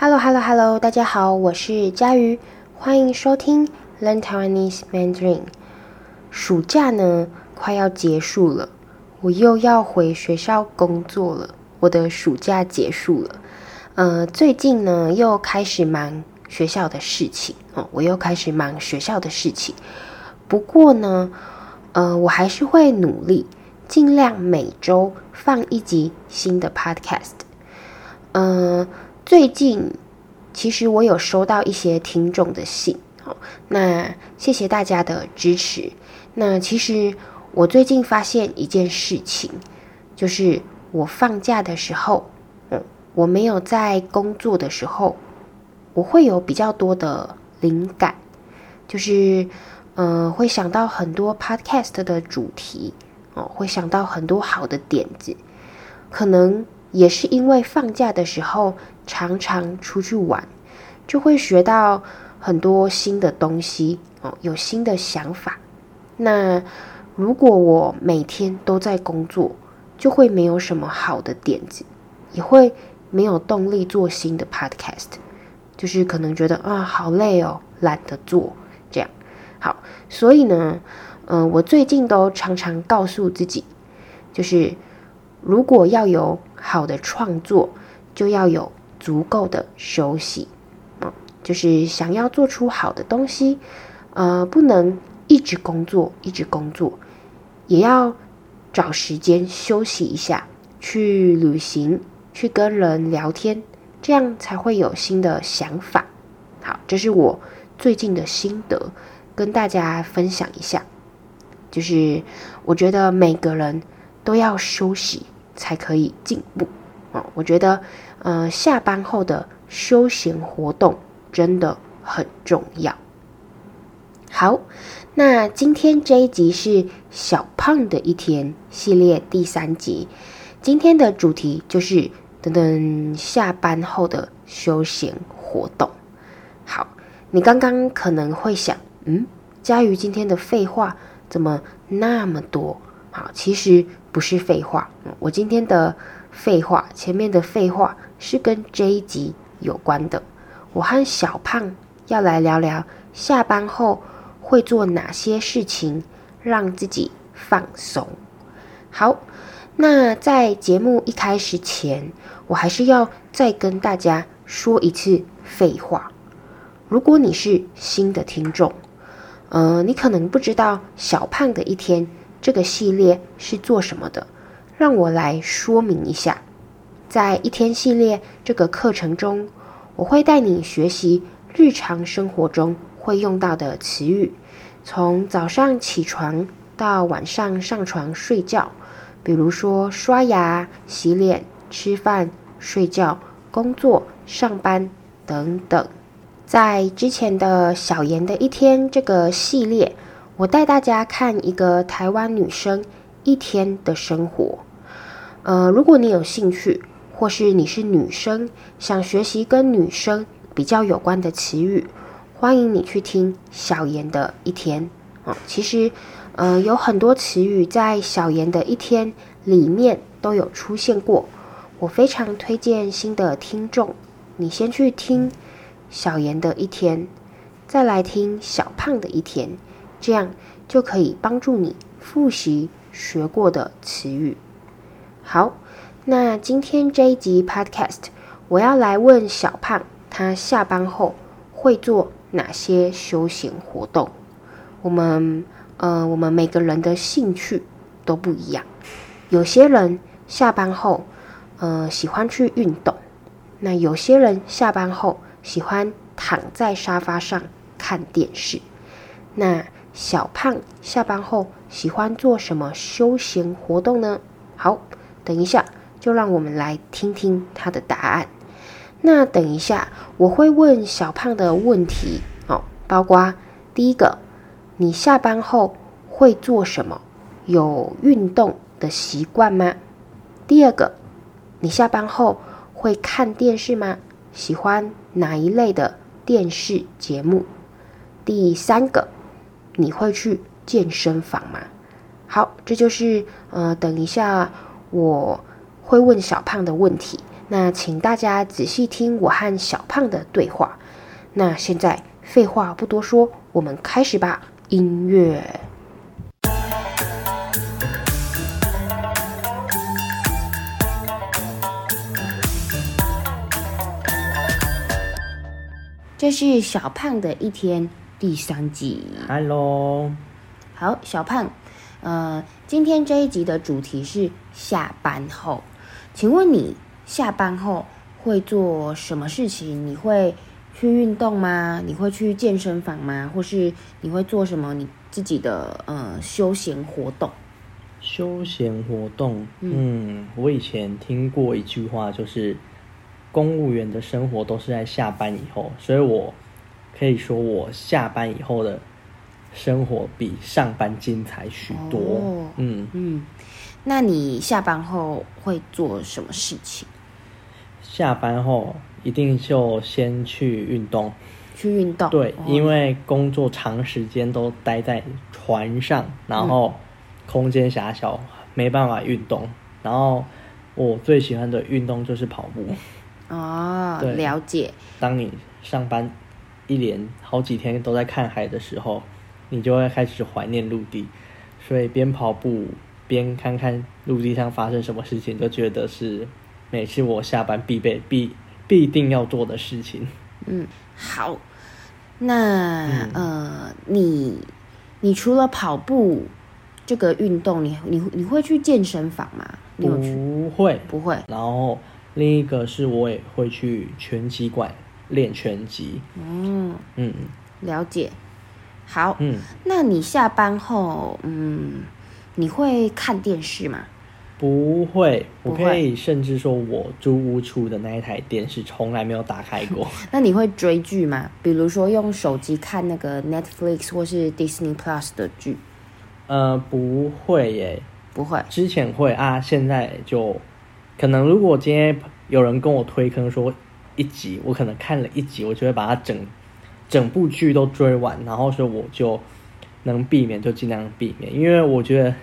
Hello，Hello，Hello，大家好，我是佳瑜，欢迎收听 Learn Taiwanese Mandarin。暑假呢，快要结束了，我又要回学校工作了。我的暑假结束了，呃，最近呢又开始忙学校的事情哦，我又开始忙学校的事情。不过呢，呃，我还是会努力，尽量每周放一集新的 Podcast。嗯、呃。最近其实我有收到一些听众的信，好，那谢谢大家的支持。那其实我最近发现一件事情，就是我放假的时候，嗯，我没有在工作的时候，我会有比较多的灵感，就是、呃，会想到很多 podcast 的主题，哦，会想到很多好的点子，可能也是因为放假的时候。常常出去玩，就会学到很多新的东西哦，有新的想法。那如果我每天都在工作，就会没有什么好的点子，也会没有动力做新的 podcast，就是可能觉得啊，好累哦，懒得做这样。好，所以呢，嗯、我最近都常常告诉自己，就是如果要有好的创作，就要有。足够的休息，嗯，就是想要做出好的东西，呃，不能一直工作，一直工作，也要找时间休息一下，去旅行，去跟人聊天，这样才会有新的想法。好，这是我最近的心得，跟大家分享一下。就是我觉得每个人都要休息，才可以进步。哦，我觉得。呃，下班后的休闲活动真的很重要。好，那今天这一集是小胖的一天系列第三集。今天的主题就是等等下班后的休闲活动。好，你刚刚可能会想，嗯，佳瑜今天的废话怎么那么多？好，其实不是废话，我今天的废话，前面的废话。是跟这一集有关的。我和小胖要来聊聊下班后会做哪些事情，让自己放松。好，那在节目一开始前，我还是要再跟大家说一次废话。如果你是新的听众，呃，你可能不知道小胖的一天这个系列是做什么的，让我来说明一下。在一天系列这个课程中，我会带你学习日常生活中会用到的词语，从早上起床到晚上上床睡觉，比如说刷牙、洗脸、吃饭、睡觉、工作、上班等等。在之前的小妍的一天这个系列，我带大家看一个台湾女生一天的生活。呃，如果你有兴趣。或是你是女生，想学习跟女生比较有关的词语，欢迎你去听小妍的一天啊。其实，呃，有很多词语在小妍的一天里面都有出现过。我非常推荐新的听众，你先去听小妍的一天，再来听小胖的一天，这样就可以帮助你复习学过的词语。好。那今天这一集 Podcast，我要来问小胖，他下班后会做哪些休闲活动？我们呃，我们每个人的兴趣都不一样。有些人下班后，呃，喜欢去运动；那有些人下班后喜欢躺在沙发上看电视。那小胖下班后喜欢做什么休闲活动呢？好，等一下。就让我们来听听他的答案。那等一下我会问小胖的问题哦，包括第一个，你下班后会做什么？有运动的习惯吗？第二个，你下班后会看电视吗？喜欢哪一类的电视节目？第三个，你会去健身房吗？好，这就是呃，等一下我。会问小胖的问题，那请大家仔细听我和小胖的对话。那现在废话不多说，我们开始吧。音乐。这是小胖的一天第三集。Hello，好，小胖，呃，今天这一集的主题是下班后，请问你下班后会做什么事情？你会去运动吗？你会去健身房吗？或是你会做什么你自己的呃休闲活动？休闲活动，嗯，嗯，我以前听过一句话，就是。公务员的生活都是在下班以后，所以我可以说，我下班以后的生活比上班精彩许多。哦、嗯嗯，那你下班后会做什么事情？下班后一定就先去运动。去运动？对，哦、因为工作长时间都待在船上，然后空间狭小，没办法运动。然后我最喜欢的运动就是跑步。哦，对了解。当你上班一连好几天都在看海的时候，你就会开始怀念陆地，所以边跑步边看看陆地上发生什么事情，就觉得是每次我下班必备必必定要做的事情。嗯，好。那、嗯、呃，你你除了跑步这个运动，你你你会去健身房吗？你有去？不会，不会。然后。另一个是我也会去拳击馆练拳击。嗯嗯，了解。好，嗯，那你下班后，嗯，你会看电视吗？不会，我可以甚至说我租屋处的那一台电视从来没有打开过。那你会追剧吗？比如说用手机看那个 Netflix 或是 Disney Plus 的剧？呃，不会耶，不会。之前会啊，现在就。可能如果今天有人跟我推坑说一集，我可能看了一集，我就会把它整整部剧都追完，然后说我就能避免就尽量避免，因为我觉得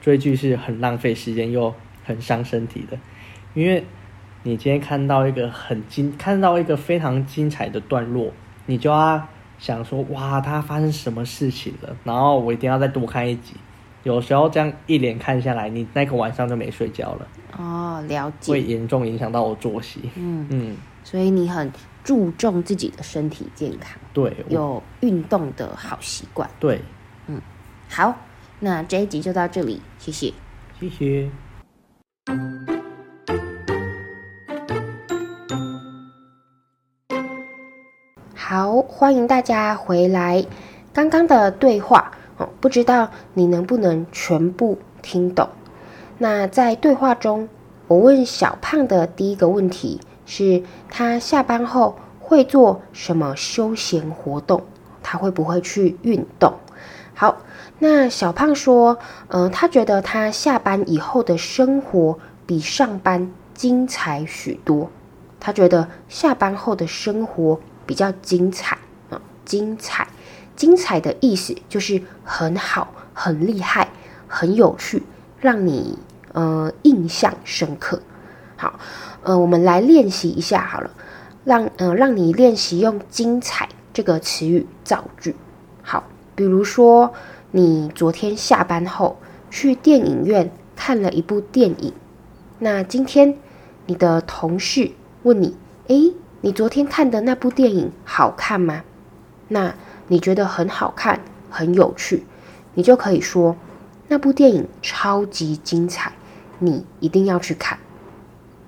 追剧是很浪费时间又很伤身体的。因为你今天看到一个很精，看到一个非常精彩的段落，你就要想说哇，它发生什么事情了，然后我一定要再多看一集。有时候这样一连看下来，你那个晚上就没睡觉了。哦，了解。会严重影响到我作息。嗯嗯，所以你很注重自己的身体健康。对，有运动的好习惯。对，嗯，好，那这一集就到这里，谢谢。谢谢。好，欢迎大家回来。刚刚的对话。哦，不知道你能不能全部听懂？那在对话中，我问小胖的第一个问题是：他下班后会做什么休闲活动？他会不会去运动？好，那小胖说，呃，他觉得他下班以后的生活比上班精彩许多。他觉得下班后的生活比较精彩啊，精彩。精彩的意思就是很好、很厉害、很有趣，让你呃印象深刻。好，呃，我们来练习一下好了，让呃让你练习用“精彩”这个词语造句。好，比如说你昨天下班后去电影院看了一部电影，那今天你的同事问你：“诶，你昨天看的那部电影好看吗？”那你觉得很好看、很有趣，你就可以说那部电影超级精彩，你一定要去看。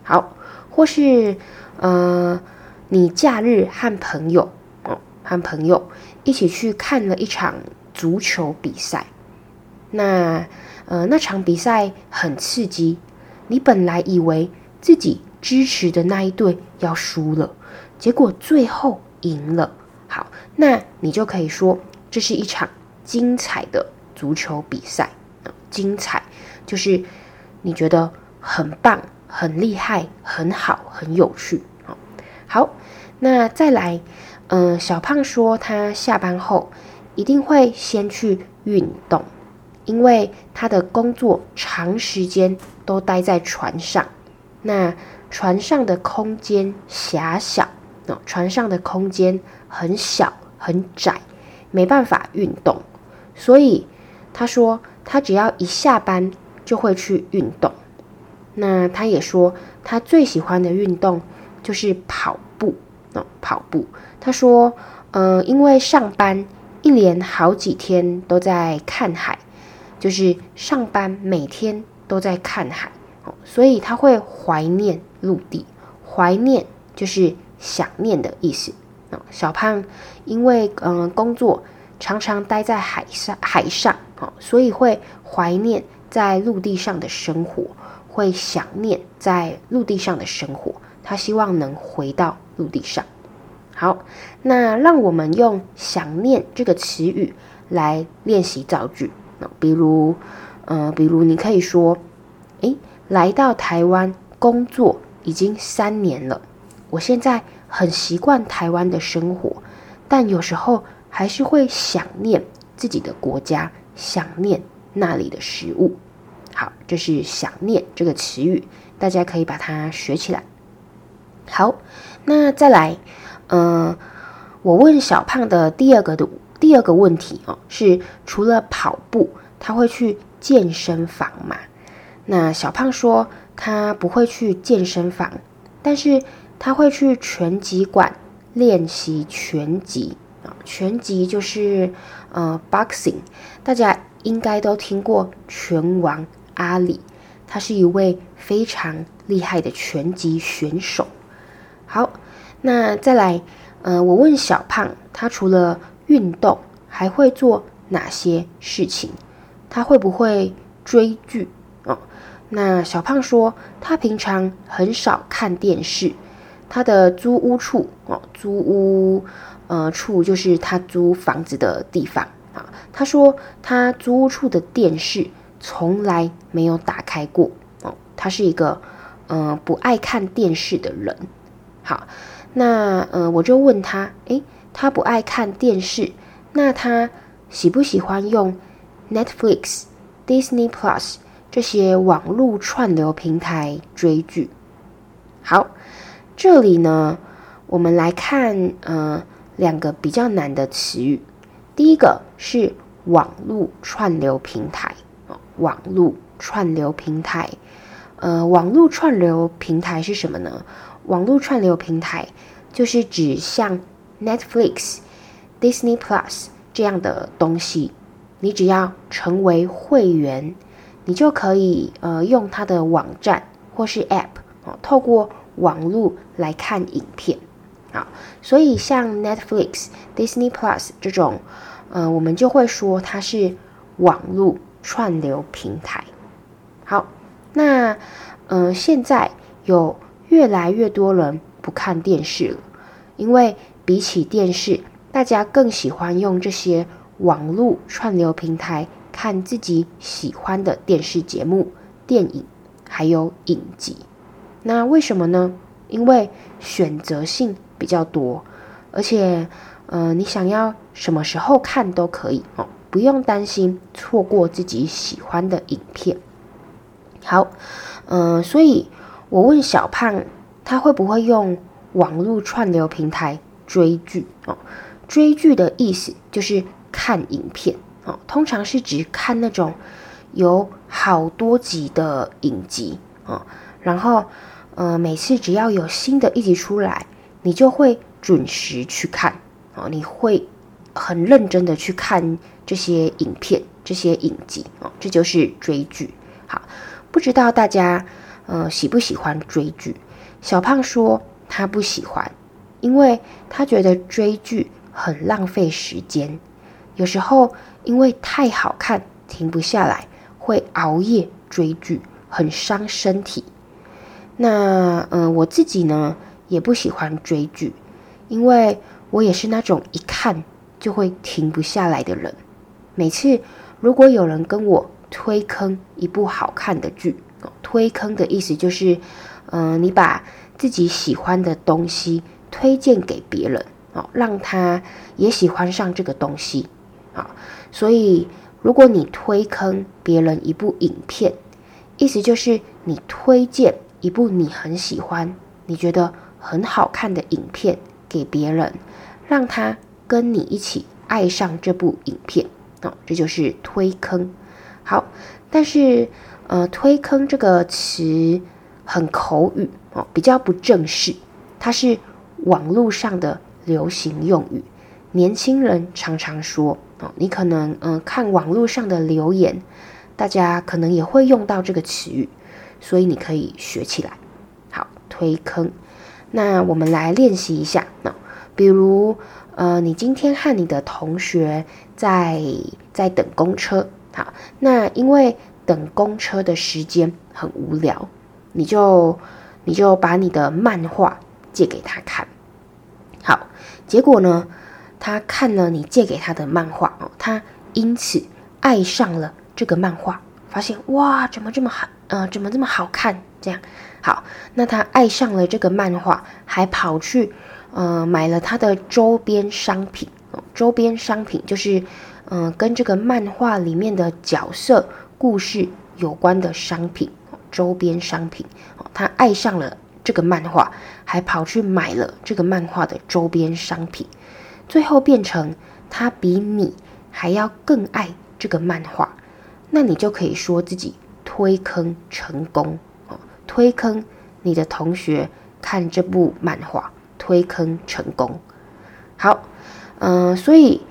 好，或是呃，你假日和朋友哦，和朋友一起去看了一场足球比赛，那呃那场比赛很刺激，你本来以为自己支持的那一队要输了，结果最后赢了。好，那你就可以说这是一场精彩的足球比赛。精彩就是你觉得很棒、很厉害、很好、很有趣。好，那再来，嗯、小胖说他下班后一定会先去运动，因为他的工作长时间都待在船上。那船上的空间狭小，船上的空间很小很窄，没办法运动，所以他说他只要一下班就会去运动。那他也说他最喜欢的运动就是跑步，哦，跑步。他说，呃，因为上班一连好几天都在看海，就是上班每天都在看海，哦，所以他会怀念陆地。怀念就是想念的意思。小胖因为嗯、工作常常待在海上，海上，哦，所以会怀念在陆地上的生活，会想念在陆地上的生活。他希望能回到陆地上。好，那让我们用“想念”这个词语来练习造句。那比如，呃，比如你可以说：“诶，来到台湾工作已经三年了，我现在很习惯台湾的生活，但有时候还是会想念自己的国家，想念那里的食物。”好，这是“想念”这个词语，大家可以把它学起来。好，那再来。嗯、呃，我问小胖的第二个的第二个问题哦，是除了跑步，他会去健身房吗？那小胖说他不会去健身房，但是他会去拳击馆练习拳击啊。拳击就是呃 boxing，大家应该都听过拳王阿里，他是一位非常厉害的拳击选手。好。那再来，呃，我问小胖，他除了运动还会做哪些事情？他会不会追剧？哦，那小胖说，他平常很少看电视。他的租屋处，哦，租屋，呃，处就是他租房子的地方啊。他说，他租屋处的电视从来没有打开过。哦，他是一个，呃，不爱看电视的人。好。那呃，我就问他，诶，他不爱看电视，那他喜不喜欢用 Netflix、Disney Plus 这些网络串流平台追剧？好，这里呢，我们来看呃两个比较难的词语。第一个是网络串流平台，网络串流平台，呃，网络串流平台是什么呢？网络串流平台就是指像 Netflix、Disney Plus 这样的东西，你只要成为会员，你就可以呃用它的网站或是 App 哦，透过网络来看影片好。所以像 Netflix、Disney Plus 这种，呃，我们就会说它是网络串流平台。好，那呃现在有。越来越多人不看电视了，因为比起电视，大家更喜欢用这些网络串流平台看自己喜欢的电视节目、电影，还有影集。那为什么呢？因为选择性比较多，而且，呃，你想要什么时候看都可以哦，不用担心错过自己喜欢的影片。好，呃，所以。我问小胖，他会不会用网络串流平台追剧？哦，追剧的意思就是看影片哦，通常是指看那种有好多集的影集哦。然后，呃，每次只要有新的一集出来，你就会准时去看哦，你会很认真的去看这些影片、这些影集哦，这就是追剧。好，不知道大家。呃，喜不喜欢追剧？小胖说他不喜欢，因为他觉得追剧很浪费时间。有时候因为太好看，停不下来，会熬夜追剧，很伤身体。那嗯、呃，我自己呢也不喜欢追剧，因为我也是那种一看就会停不下来的人。每次如果有人跟我推坑一部好看的剧，推坑的意思就是，嗯、你把自己喜欢的东西推荐给别人，哦，让他也喜欢上这个东西，啊，所以如果你推坑别人一部影片，意思就是你推荐一部你很喜欢、你觉得很好看的影片给别人，让他跟你一起爱上这部影片哦，这就是推坑。好，但是呃，推坑这个词很口语哦，比较不正式，它是网络上的流行用语，年轻人常常说哦。你可能嗯、看网络上的留言，大家可能也会用到这个词语，所以你可以学起来。好，推坑。那我们来练习一下。那比如呃，你今天和你的同学在在等公车。好，那因为等公车的时间很无聊，你就你就把你的漫画借给他看。好，结果呢，他看了你借给他的漫画哦，他因此爱上了这个漫画，发现哇，怎么这么好，呃，怎么这么好看？这样好，那他爱上了这个漫画，还跑去呃买了他的周边商品，周边商品就是。嗯、呃，跟这个漫画里面的角色故事有关的商品，周边商品。他爱上了这个漫画，还跑去买了这个漫画的周边商品，最后变成他比你还要更爱这个漫画。那你就可以说自己推坑成功哦，推坑你的同学看这部漫画，推坑成功。好，嗯、所以。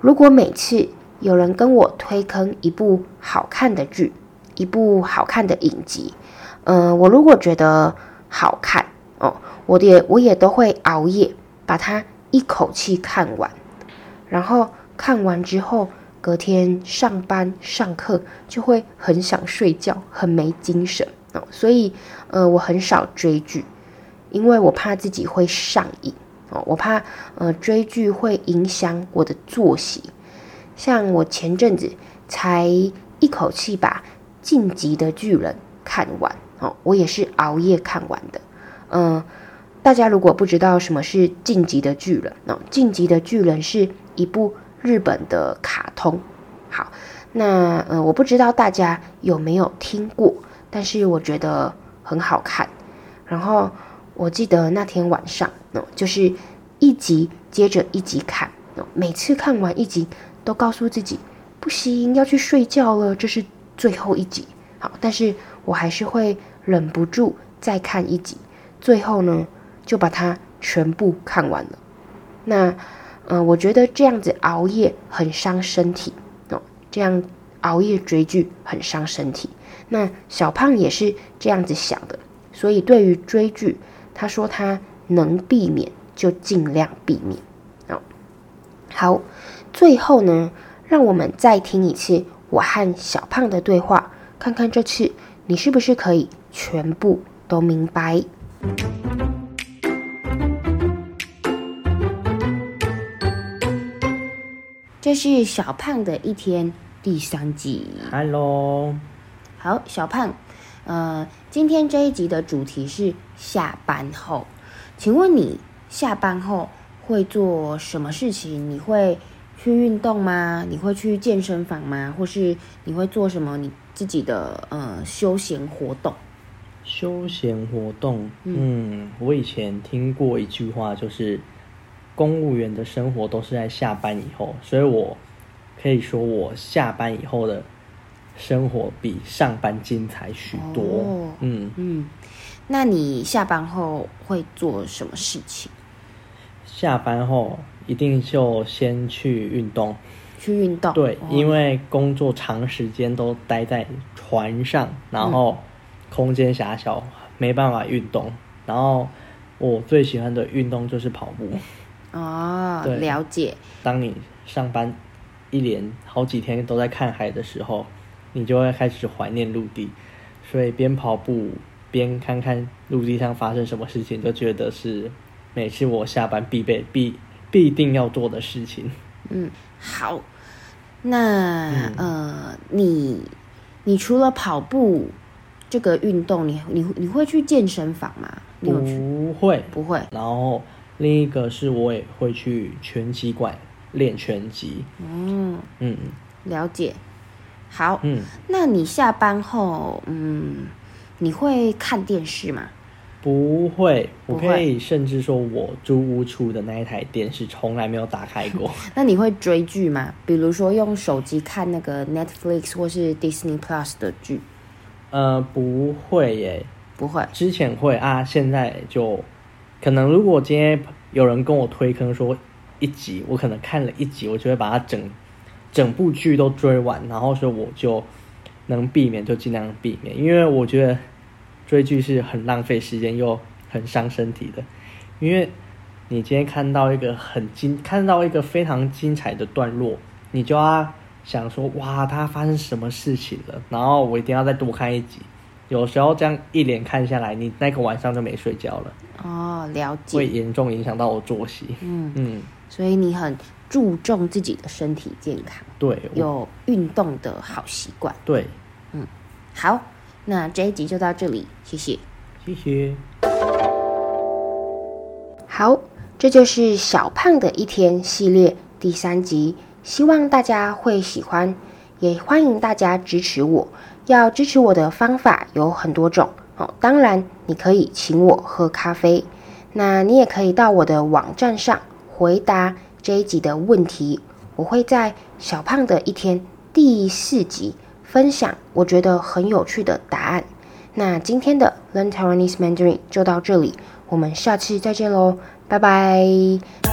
如果每次有人跟我推坑一部好看的剧，一部好看的影集，嗯、我如果觉得好看哦，我也我也都会熬夜把它一口气看完，然后看完之后，隔天上班上课就会很想睡觉，很没精神哦，所以呃，我很少追剧，因为我怕自己会上瘾。哦，我怕呃追剧会影响我的作息，像我前阵子才一口气把《进击的巨人》看完哦，我也是熬夜看完的。嗯、大家如果不知道什么是《进击的巨人》哦，《进击的巨人》是一部日本的卡通。好，那呃我不知道大家有没有听过，但是我觉得很好看，然后。我记得那天晚上，哦，就是一集接着一集看，哦，每次看完一集都告诉自己不行，要去睡觉了，这是最后一集。好，但是我还是会忍不住再看一集，最后呢就把它全部看完了。那，嗯，我觉得这样子熬夜很伤身体，这样熬夜追剧很伤身体。那小胖也是这样子想的，所以对于追剧。他说：“他能避免就尽量避免。”哦，好，最后呢，让我们再听一次我和小胖的对话，看看这次你是不是可以全部都明白。这是小胖的一天第三集。Hello，好，小胖。呃，今天这一集的主题是下班后，请问你下班后会做什么事情？你会去运动吗？你会去健身房吗？或是你会做什么你自己的呃休闲活动？休闲活动，嗯，我以前听过一句话，就是公务员的生活都是在下班以后，所以我可以说我下班以后的。生活比上班精彩许多。哦、嗯嗯，那你下班后会做什么事情？下班后一定就先去运动。去运动？对，哦、因为工作长时间都待在船上，然后空间狭小，没办法运动。然后我最喜欢的运动就是跑步。哦，了解。当你上班一连好几天都在看海的时候。你就会开始怀念陆地，所以边跑步边看看陆地上发生什么事情，就觉得是每次我下班必备必必定要做的事情。嗯，好，那、嗯、呃，你你除了跑步这个运动，你你你会去健身房吗？你有去？不会，不会。然后另一个是我也会去拳击馆练拳击。嗯嗯，了解。好，嗯，那你下班后，嗯，你会看电视吗？不会。我可以甚至说，我租屋处的那一台电视从来没有打开过。那你会追剧吗？比如说用手机看那个 Netflix 或是 Disney Plus 的剧？呃，不会耶，不会。之前会啊，现在就可能如果今天有人跟我推，可能说一集，我可能看了一集，我就会把它整整部剧都追完，然后说我就能避免就尽量避免，因为我觉得。追剧是很浪费时间又很伤身体的，因为你今天看到一个很精，看到一个非常精彩的段落，你就要想说，哇，它发生什么事情了？然后我一定要再多看一集。有时候这样一连看下来，你那个晚上就没睡觉了。哦，了解。会严重影响到我作息。嗯嗯。所以你很注重自己的身体健康。对。有运动的好习惯。对。嗯，好。那这一集就到这里，谢谢，谢谢。好，这就是小胖的一天系列第三集，希望大家会喜欢，也欢迎大家支持我。要支持我的方法有很多种哦，当然你可以请我喝咖啡，那你也可以到我的网站上回答这一集的问题，我会在小胖的一天第四集。分享我觉得很有趣的答案。那今天的 Learn Taiwanese Mandarin 就到这里，我们下次再见喽，拜拜。